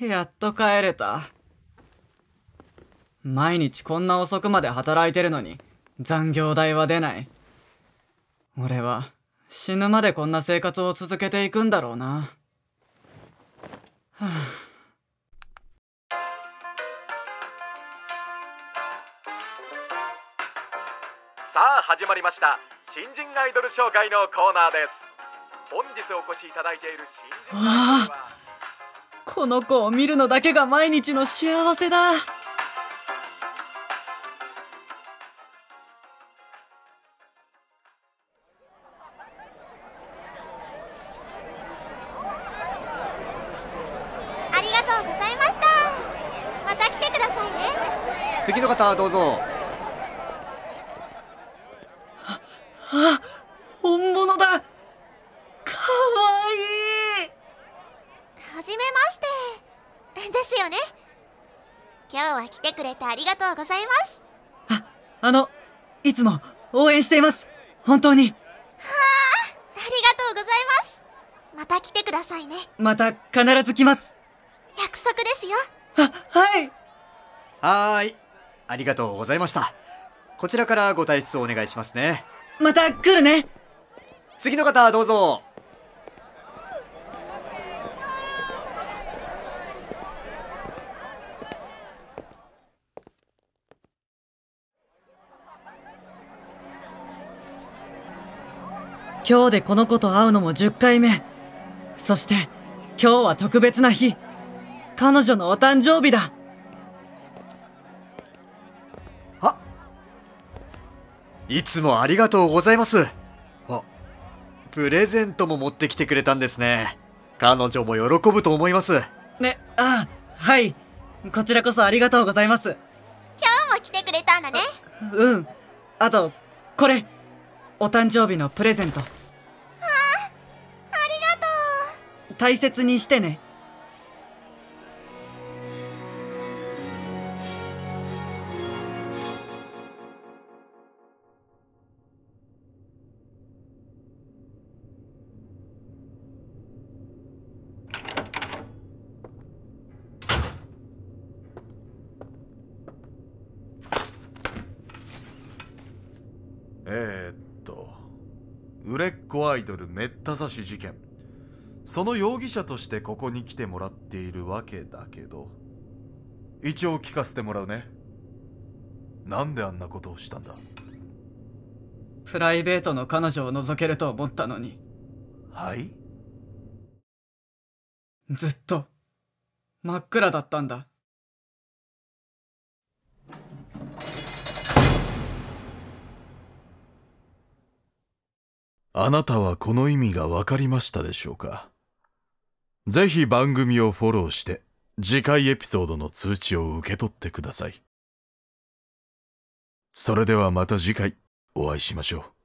やっと帰れた。毎日こんな遅くまで働いてるのに残業代は出ない。俺は死ぬまでこんな生活を続けていくんだろうな。はあ、さあ始まりました新人アイドル紹介のコーナーです本日お越しいただいている新人アイドルはこの子を見るのだけが毎日の幸せだ。ありがとうございました。また来てくださいね。次の方どうぞ。あ、本物だかわいいはじめましてですよね。今日は来てくれてありがとうございます。あ、あの、いつも応援しています。本当に。はあありがとうございます。また来てくださいね。また必ず来ます。約束ですよ。は、はい。はーい。ありがとうございました。こちらからご退出をお願いしますね。また来るね。次の方どうぞ今日でこの子と会うのも10回目。そして今日は特別な日。彼女のお誕生日だ。いつもありがとうございます。あプレゼントも持ってきてくれたんですね。彼女も喜ぶと思います。ねあはい。こちらこそありがとうございます。今日も来てくれたんだねうん。あとこれ。お誕生日のプレゼント大切にしてね。え、っと売れっ子アイドルめった刺し事件。その容疑者としてここに来てもらっているわけだけど一応聞かせてもらうね。なんであんなことをしたんだ？プライベートの彼女を覗けると思ったのに。はい？ずっと真っ暗だったんだ。あなたはこの意味がわかりましたでしょうか？ぜひ番組をフォローして次回エピソードの通知を受け取ってください。それではまた次回お会いしましょう。